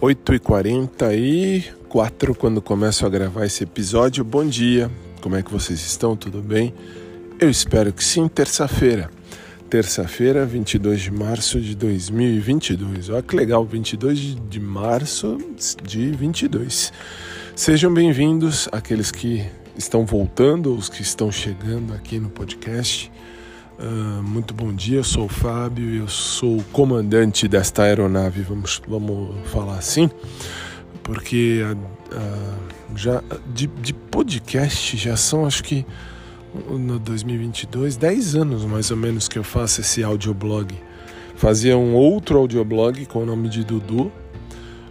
8h44 quando começo a gravar esse episódio. Bom dia, como é que vocês estão? Tudo bem? Eu espero que sim, terça-feira. Terça-feira, 22 de março de 2022. Olha que legal, 22 de março de 22. Sejam bem-vindos aqueles que estão voltando, os que estão chegando aqui no podcast. Uh, muito bom dia, eu sou o Fábio, eu sou o comandante desta aeronave, vamos, vamos falar assim, porque já de, de, podcast já são acho que no 2022 10 anos mais ou menos que eu faço esse audioblog. Fazia um outro audioblog com o nome de Dudu.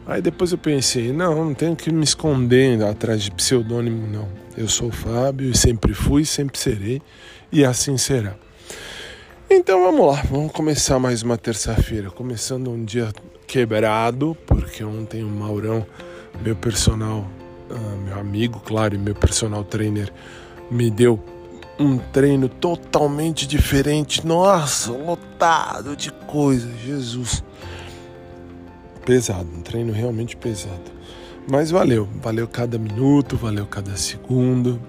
Aí depois eu pensei, não, não tenho que me esconder atrás de pseudônimo não. Eu sou o Fábio e sempre fui, sempre serei e assim será. Então vamos lá, vamos começar mais uma terça-feira. Começando um dia quebrado, porque ontem o Maurão, meu personal, uh, meu amigo, claro, e meu personal trainer, me deu um treino totalmente diferente. Nossa, lotado de coisa, Jesus. Pesado, um treino realmente pesado. Mas valeu, valeu cada minuto, valeu cada segundo.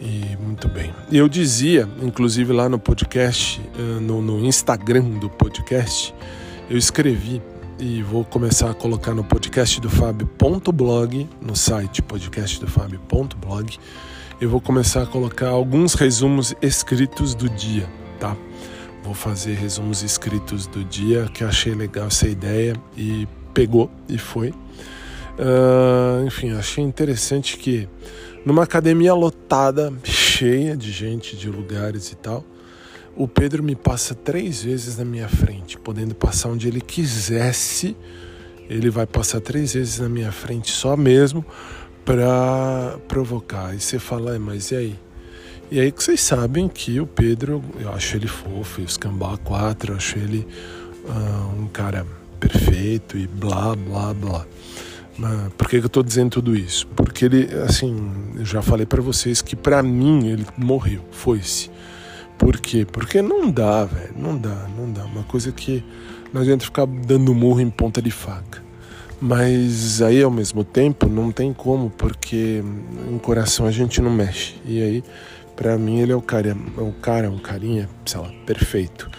E muito bem. Eu dizia, inclusive lá no podcast, eh, no, no Instagram do podcast, eu escrevi e vou começar a colocar no podcast do Fábio.blog, no site podcastdofabio.blog, eu vou começar a colocar alguns resumos escritos do dia, tá? Vou fazer resumos escritos do dia, que eu achei legal essa ideia e pegou e foi. Uh, enfim, achei interessante que numa academia lotada, cheia de gente, de lugares e tal, o Pedro me passa três vezes na minha frente, podendo passar onde ele quisesse. Ele vai passar três vezes na minha frente só mesmo para provocar. E você fala, mas e aí? E aí que vocês sabem que o Pedro, eu acho ele fofo, e o Scambá 4, eu acho ele uh, um cara perfeito e blá, blá, blá. Por que, que eu estou dizendo tudo isso? Porque ele, assim, eu já falei para vocês que para mim ele morreu, foi-se. Por quê? Porque não dá, velho, não dá, não dá. Uma coisa que não adianta ficar dando murro em ponta de faca. Mas aí ao mesmo tempo não tem como, porque em coração a gente não mexe. E aí, para mim, ele é o cara, é o cara, um carinha, sei lá, perfeito.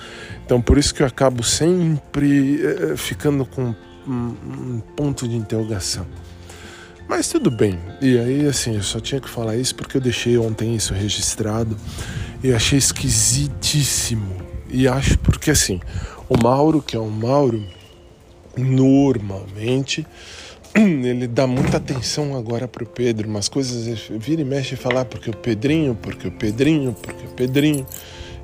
Então por isso que eu acabo sempre eh, ficando com um, ponto de interrogação. Mas tudo bem. E aí, assim, eu só tinha que falar isso porque eu deixei ontem isso registrado e achei esquisitíssimo. E acho porque, assim, o Mauro, que é um Mauro, normalmente ele dá muita atenção agora pro Pedro, umas coisas vira e mexe e falar porque o Pedrinho, porque o Pedrinho, porque o Pedrinho.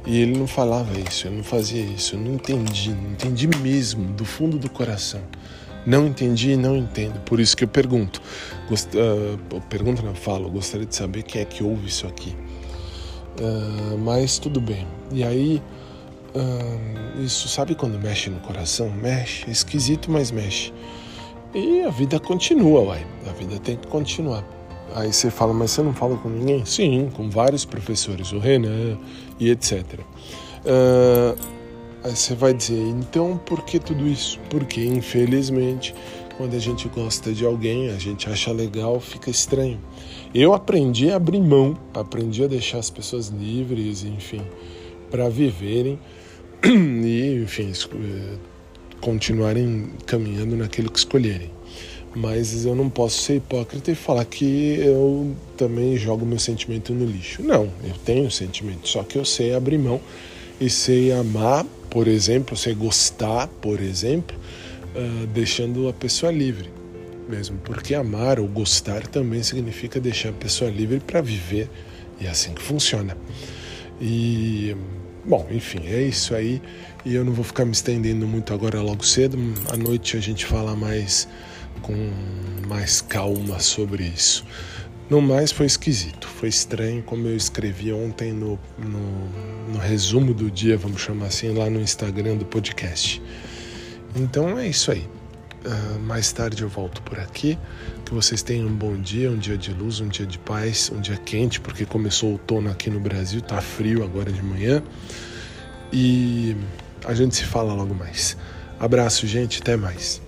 E ele não falava isso, ele não fazia isso. Eu não entendi, não entendi mesmo, do fundo do coração. Não entendi e não entendo. Por isso que eu pergunto. Gost... Uh, pergunta não, falo. Gostaria de saber quem é que ouve isso aqui. Uh, mas tudo bem. E aí, uh, isso sabe quando mexe no coração? Mexe, é esquisito, mas mexe. E a vida continua, uai. A vida tem que continuar. Aí você fala, mas você não fala com ninguém? Sim, com vários professores, o Renan e etc. Uh, aí você vai dizer, então por que tudo isso? Porque, infelizmente, quando a gente gosta de alguém, a gente acha legal, fica estranho. Eu aprendi a abrir mão, aprendi a deixar as pessoas livres, enfim, para viverem e, enfim, eh, continuarem caminhando naquilo que escolherem mas eu não posso ser hipócrita e falar que eu também jogo meu sentimento no lixo. Não, eu tenho sentimento, só que eu sei abrir mão e sei amar, por exemplo, sei gostar, por exemplo, uh, deixando a pessoa livre mesmo, porque amar ou gostar também significa deixar a pessoa livre para viver e é assim que funciona. E bom, enfim, é isso aí. E eu não vou ficar me estendendo muito agora logo cedo. À noite a gente fala mais com mais calma sobre isso. No mais, foi esquisito, foi estranho, como eu escrevi ontem no, no, no, resumo do dia, vamos chamar assim, lá no Instagram do podcast. Então é isso aí. Uh, mais tarde eu volto por aqui. Que vocês tenham um bom dia, um dia de luz, um dia de paz, um dia quente, porque começou o outono aqui no Brasil, tá frio agora de manhã. E a gente se fala logo mais. Abraço, gente, até mais.